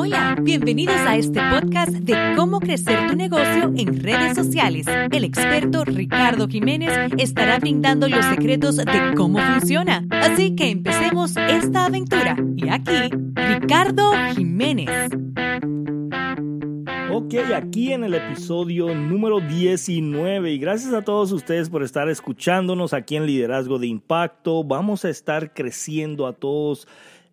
Hola, bienvenidos a este podcast de cómo crecer tu negocio en redes sociales. El experto Ricardo Jiménez estará brindando los secretos de cómo funciona. Así que empecemos esta aventura. Y aquí, Ricardo Jiménez. Ok, aquí en el episodio número 19 y gracias a todos ustedes por estar escuchándonos aquí en Liderazgo de Impacto. Vamos a estar creciendo a todos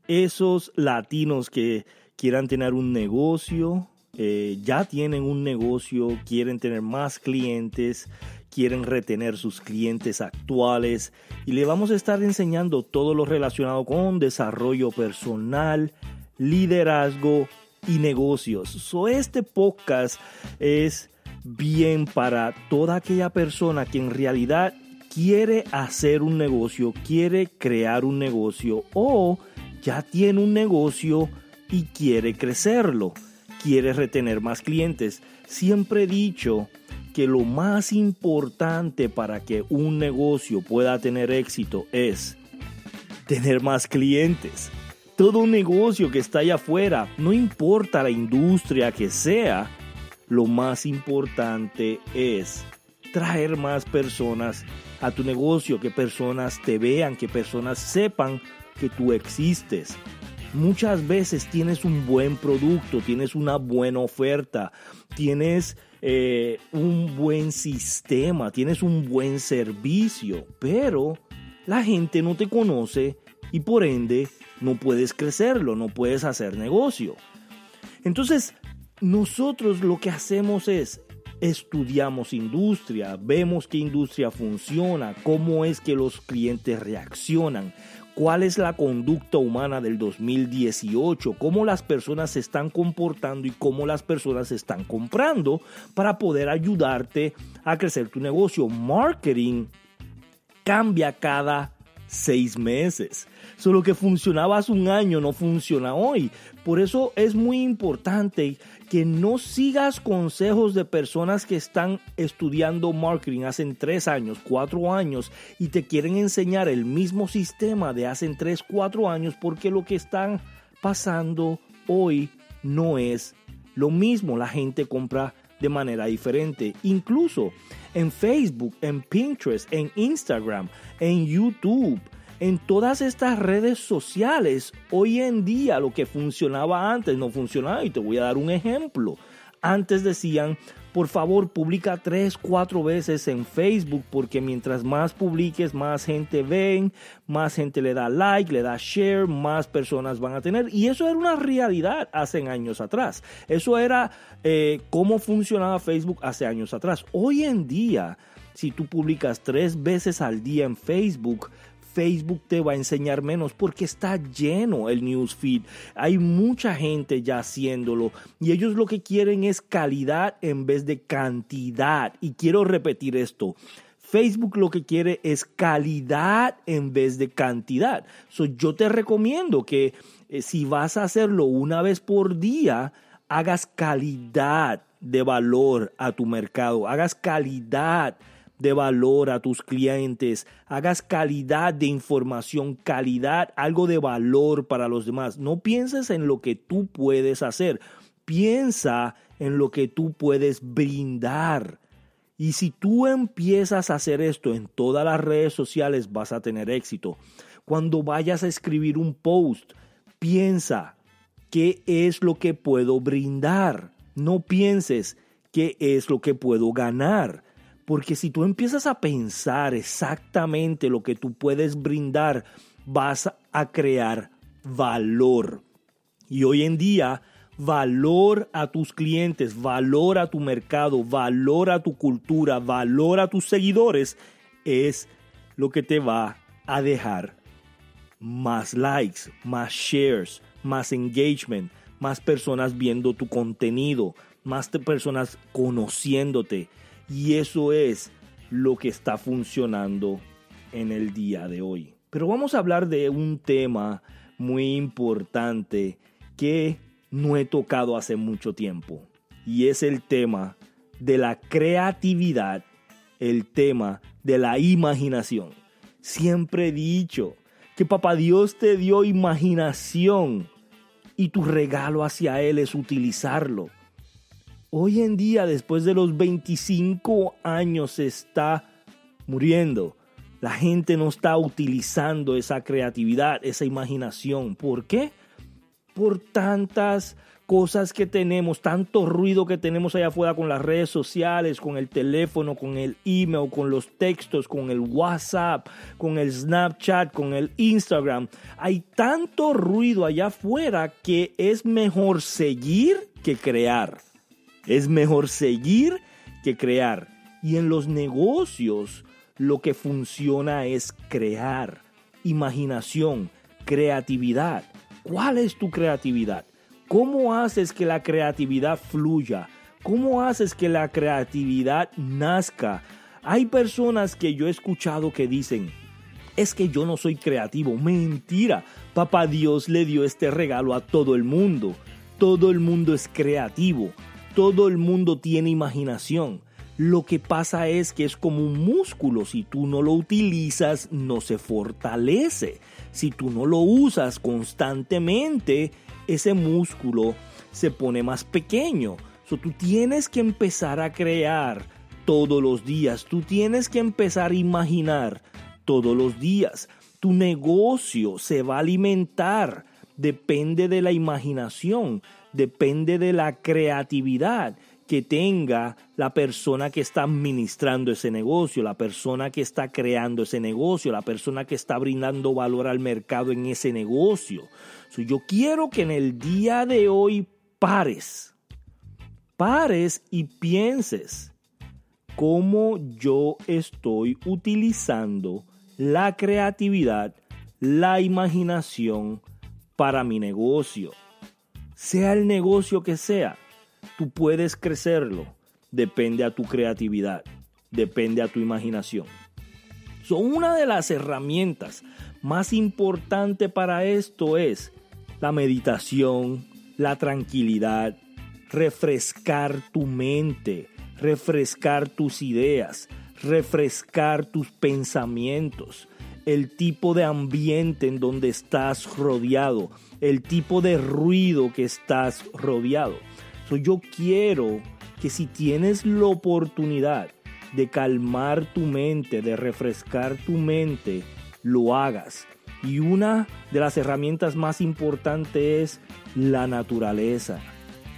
esos latinos que quieran tener un negocio, eh, ya tienen un negocio, quieren tener más clientes, quieren retener sus clientes actuales y le vamos a estar enseñando todo lo relacionado con desarrollo personal, liderazgo y negocios. So, este podcast es bien para toda aquella persona que en realidad quiere hacer un negocio, quiere crear un negocio o ya tiene un negocio y quiere crecerlo, quiere retener más clientes. Siempre he dicho que lo más importante para que un negocio pueda tener éxito es tener más clientes. Todo un negocio que está allá afuera, no importa la industria que sea, lo más importante es traer más personas a tu negocio, que personas te vean, que personas sepan que tú existes. Muchas veces tienes un buen producto, tienes una buena oferta, tienes eh, un buen sistema, tienes un buen servicio, pero la gente no te conoce y por ende no puedes crecerlo, no puedes hacer negocio. Entonces, nosotros lo que hacemos es estudiamos industria, vemos qué industria funciona, cómo es que los clientes reaccionan, cuál es la conducta humana del 2018, cómo las personas se están comportando y cómo las personas se están comprando para poder ayudarte a crecer tu negocio. Marketing cambia cada seis meses. Solo que funcionaba hace un año no funciona hoy. Por eso es muy importante que no sigas consejos de personas que están estudiando marketing hace tres años, cuatro años y te quieren enseñar el mismo sistema de hace tres, cuatro años porque lo que están pasando hoy no es lo mismo. La gente compra de manera diferente. Incluso en Facebook, en Pinterest, en Instagram, en YouTube, en todas estas redes sociales, hoy en día lo que funcionaba antes no funcionaba y te voy a dar un ejemplo. Antes decían, por favor, publica tres, cuatro veces en Facebook porque mientras más publiques, más gente ven, más gente le da like, le da share, más personas van a tener. Y eso era una realidad hace años atrás. Eso era eh, cómo funcionaba Facebook hace años atrás. Hoy en día, si tú publicas tres veces al día en Facebook, Facebook te va a enseñar menos porque está lleno el newsfeed. Hay mucha gente ya haciéndolo y ellos lo que quieren es calidad en vez de cantidad. Y quiero repetir esto. Facebook lo que quiere es calidad en vez de cantidad. So, yo te recomiendo que eh, si vas a hacerlo una vez por día, hagas calidad de valor a tu mercado, hagas calidad de valor a tus clientes, hagas calidad de información, calidad, algo de valor para los demás. No pienses en lo que tú puedes hacer, piensa en lo que tú puedes brindar. Y si tú empiezas a hacer esto en todas las redes sociales, vas a tener éxito. Cuando vayas a escribir un post, piensa qué es lo que puedo brindar. No pienses qué es lo que puedo ganar. Porque si tú empiezas a pensar exactamente lo que tú puedes brindar, vas a crear valor. Y hoy en día, valor a tus clientes, valor a tu mercado, valor a tu cultura, valor a tus seguidores, es lo que te va a dejar más likes, más shares, más engagement, más personas viendo tu contenido, más personas conociéndote. Y eso es lo que está funcionando en el día de hoy. Pero vamos a hablar de un tema muy importante que no he tocado hace mucho tiempo. Y es el tema de la creatividad, el tema de la imaginación. Siempre he dicho que papá Dios te dio imaginación y tu regalo hacia Él es utilizarlo. Hoy en día, después de los 25 años, se está muriendo. La gente no está utilizando esa creatividad, esa imaginación. ¿Por qué? Por tantas cosas que tenemos, tanto ruido que tenemos allá afuera con las redes sociales, con el teléfono, con el email, con los textos, con el WhatsApp, con el Snapchat, con el Instagram. Hay tanto ruido allá afuera que es mejor seguir que crear. Es mejor seguir que crear. Y en los negocios lo que funciona es crear, imaginación, creatividad. ¿Cuál es tu creatividad? ¿Cómo haces que la creatividad fluya? ¿Cómo haces que la creatividad nazca? Hay personas que yo he escuchado que dicen, es que yo no soy creativo. Mentira. Papá Dios le dio este regalo a todo el mundo. Todo el mundo es creativo. Todo el mundo tiene imaginación. Lo que pasa es que es como un músculo. Si tú no lo utilizas, no se fortalece. Si tú no lo usas constantemente, ese músculo se pone más pequeño. So, tú tienes que empezar a crear todos los días. Tú tienes que empezar a imaginar todos los días. Tu negocio se va a alimentar. Depende de la imaginación, depende de la creatividad que tenga la persona que está administrando ese negocio, la persona que está creando ese negocio, la persona que está brindando valor al mercado en ese negocio. yo quiero que en el día de hoy pares, pares y pienses cómo yo estoy utilizando la creatividad, la imaginación para mi negocio. Sea el negocio que sea Tú puedes crecerlo. Depende a tu creatividad. Depende a tu imaginación. Son una de las herramientas más importantes para esto es la meditación, la tranquilidad, refrescar tu mente, refrescar tus ideas, refrescar tus pensamientos, el tipo de ambiente en donde estás rodeado, el tipo de ruido que estás rodeado yo quiero que si tienes la oportunidad de calmar tu mente, de refrescar tu mente, lo hagas. Y una de las herramientas más importantes es la naturaleza.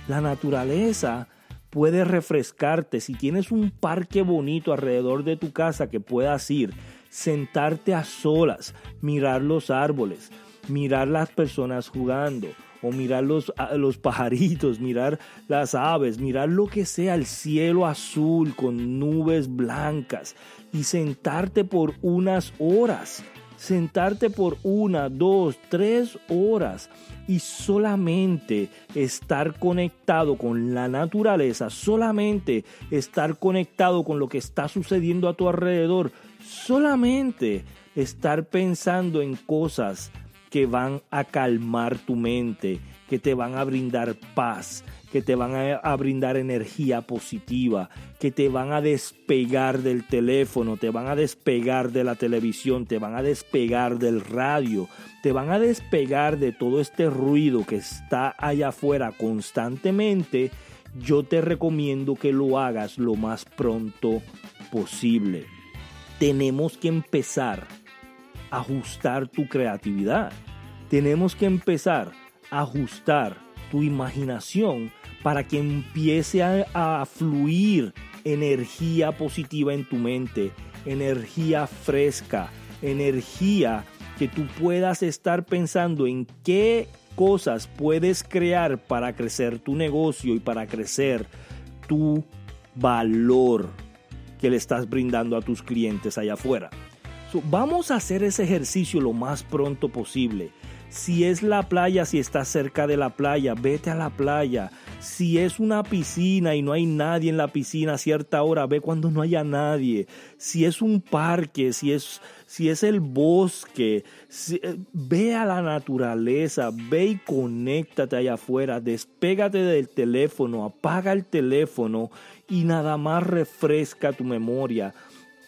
La naturaleza puede refrescarte. Si tienes un parque bonito alrededor de tu casa que puedas ir, sentarte a solas, mirar los árboles, mirar las personas jugando, o mirar los, los pajaritos, mirar las aves, mirar lo que sea, el cielo azul con nubes blancas y sentarte por unas horas, sentarte por una, dos, tres horas y solamente estar conectado con la naturaleza, solamente estar conectado con lo que está sucediendo a tu alrededor, solamente estar pensando en cosas que van a calmar tu mente, que te van a brindar paz, que te van a, brindar energía positiva, que te van a despegar del teléfono, te van a despegar de la televisión, te van a despegar del radio, te van a despegar de todo este ruido que está allá afuera constantemente, yo te recomiendo que lo hagas lo más pronto posible. Tenemos que empezar ajustar tu creatividad. Tenemos que empezar a ajustar tu imaginación para que empiece a, fluir energía positiva en tu mente, energía fresca, energía que tú puedas estar pensando en qué cosas puedes crear para crecer tu negocio y para crecer tu valor que le estás brindando a tus clientes allá afuera vamos a hacer ese ejercicio lo más pronto posible. Si es la playa, si estás cerca de la playa, vete a la playa. Si es una piscina y no hay nadie en la piscina a cierta hora, ve cuando no haya nadie. Si es un parque, si es, si es el bosque, eh, ve a la naturaleza, ve y conéctate allá afuera, despégate del teléfono, apaga el teléfono y nada más refresca tu memoria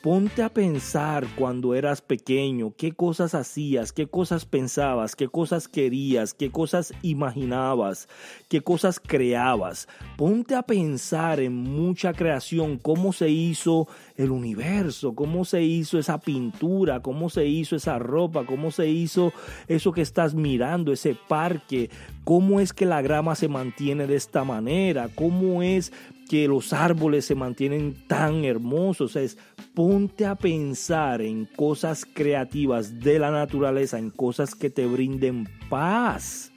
Ponte a pensar cuando eras pequeño, qué cosas hacías, qué cosas pensabas, qué cosas querías, qué cosas imaginabas, qué cosas creabas. Ponte a pensar en mucha creación, cómo se hizo el universo, cómo se hizo esa pintura, cómo se hizo esa ropa, cómo se hizo eso que estás mirando, ese parque, cómo es que la grama se mantiene de esta manera, cómo es que los árboles se mantienen tan hermosos. Es ponte a pensar en cosas creativas de la naturaleza, en cosas que te brinden paz,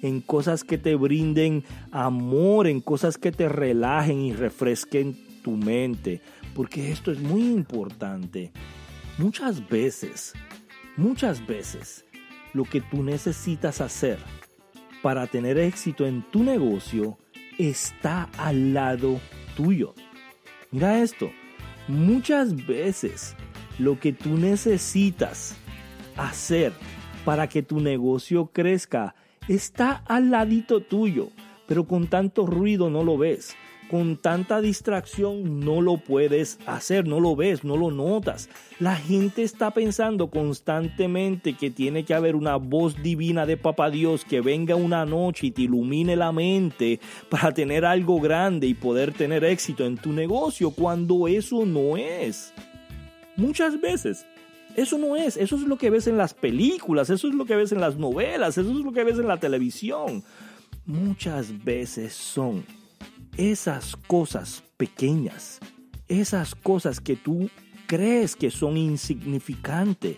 en cosas que te brinden amor, en cosas que te relajen y refresquen tu mente. Porque esto es muy importante. Muchas veces, muchas veces, lo que tú necesitas hacer para tener éxito en tu negocio está al lado tuyo. Mira esto, muchas veces lo que tú necesitas hacer para que tu negocio crezca está al ladito tuyo, pero con tanto ruido no lo ves con tanta distracción no lo puedes hacer, no lo ves, no lo notas. La gente está pensando constantemente que tiene que haber una voz divina de Papá Dios que venga una noche y te ilumine la mente para tener algo grande y poder tener éxito en tu negocio cuando eso no es. Muchas veces eso no es, eso es lo que ves en las películas, eso es lo que ves en las novelas, eso es lo que ves en la televisión. Muchas veces son esas cosas pequeñas, esas cosas que tú crees que son insignificantes,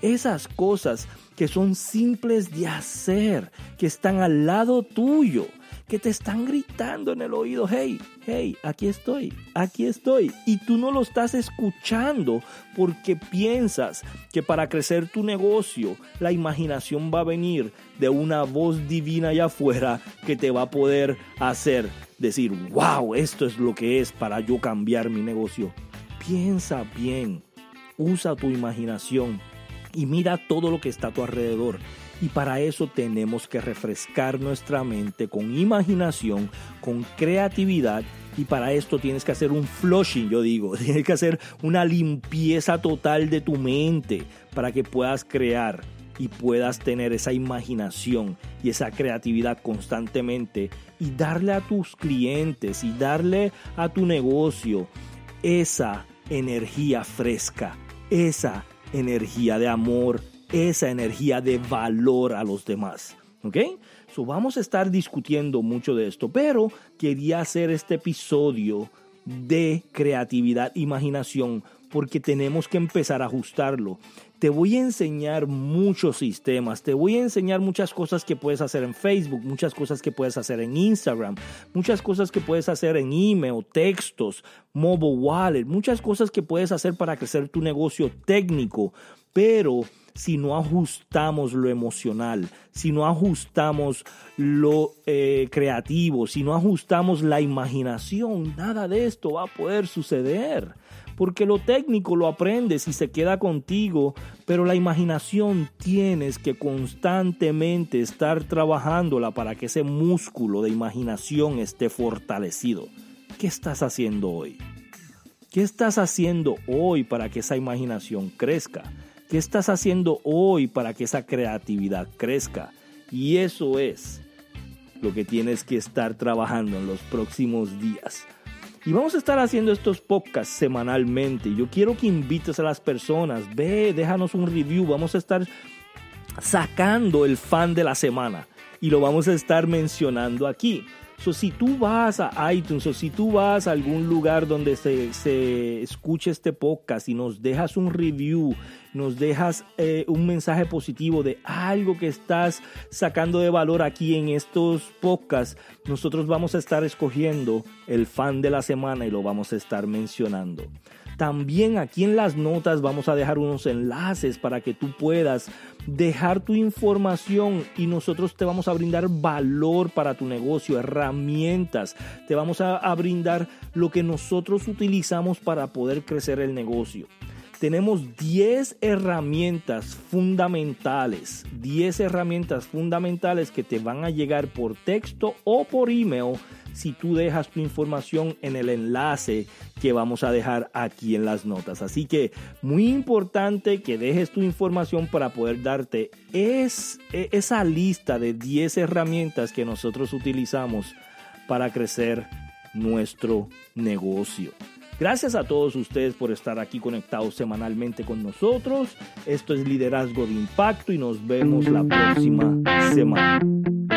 esas cosas que son simples de hacer, que están al lado tuyo, que te están gritando en el oído, hey, hey, aquí estoy, aquí estoy. Y tú no lo estás escuchando porque piensas que para crecer tu negocio la imaginación va a venir de una voz divina allá afuera que te va a poder hacer decir, wow, esto es lo que es para yo cambiar mi negocio. Piensa bien, usa tu imaginación y mira todo lo que está a tu alrededor. Y para eso tenemos que refrescar nuestra mente con imaginación, con creatividad. Y para esto tienes que hacer un flushing, yo digo. Tienes que hacer una limpieza total de tu mente para que puedas crear y puedas tener esa imaginación y esa creatividad constantemente y darle a tus clientes y darle a tu negocio esa energía fresca, esa energía de amor, esa energía de valor a los demás. ¿Ok? So vamos a estar discutiendo mucho de esto, pero quería hacer este episodio de creatividad, imaginación, porque tenemos que empezar a ajustarlo te voy a enseñar muchos sistemas, te voy a enseñar muchas cosas que puedes hacer en Facebook, muchas cosas que puedes hacer en Instagram, muchas cosas que puedes hacer en email, textos, mobile wallet, muchas cosas que puedes hacer para crecer tu negocio técnico, pero si no ajustamos lo emocional, si no ajustamos lo eh, creativo, si no ajustamos la imaginación, nada de esto va a poder suceder porque lo técnico lo aprendes y se queda contigo, pero la imaginación tienes que constantemente estar trabajándola para que ese músculo de imaginación esté fortalecido. ¿Qué estás haciendo hoy? ¿Qué estás haciendo hoy para que esa imaginación crezca? ¿Qué estás haciendo hoy para que esa creatividad crezca? Y eso es lo que tienes que estar trabajando en los próximos días. Y vamos a estar haciendo estos podcasts semanalmente. Yo quiero que invites a las personas, ve, déjanos un review. Vamos a estar sacando el fan de la semana y lo vamos a estar mencionando aquí. So, si tú vas a iTunes o si tú vas a algún lugar donde se, se escuche este podcast y nos dejas un review, nos dejas eh, un mensaje positivo de algo que estás sacando de valor aquí en estos podcasts, nosotros vamos a estar escogiendo el fan de la semana y lo vamos a estar mencionando. También aquí en las notas vamos a dejar unos enlaces para que tú puedas dejar tu información y nosotros te vamos a brindar valor para tu negocio, herramientas, te vamos a, a brindar lo que nosotros utilizamos para poder crecer el negocio. Tenemos 10 herramientas fundamentales, 10 herramientas fundamentales que te van a llegar por texto o por email si tú dejas tu información en el enlace que vamos a dejar aquí en las notas. Así que muy importante que dejes tu información para poder darte es, e, esa lista de 10 herramientas que nosotros utilizamos para crecer nuestro negocio. Gracias a todos ustedes por estar aquí conectados semanalmente con nosotros. Esto es Liderazgo de Impacto y nos vemos la próxima semana.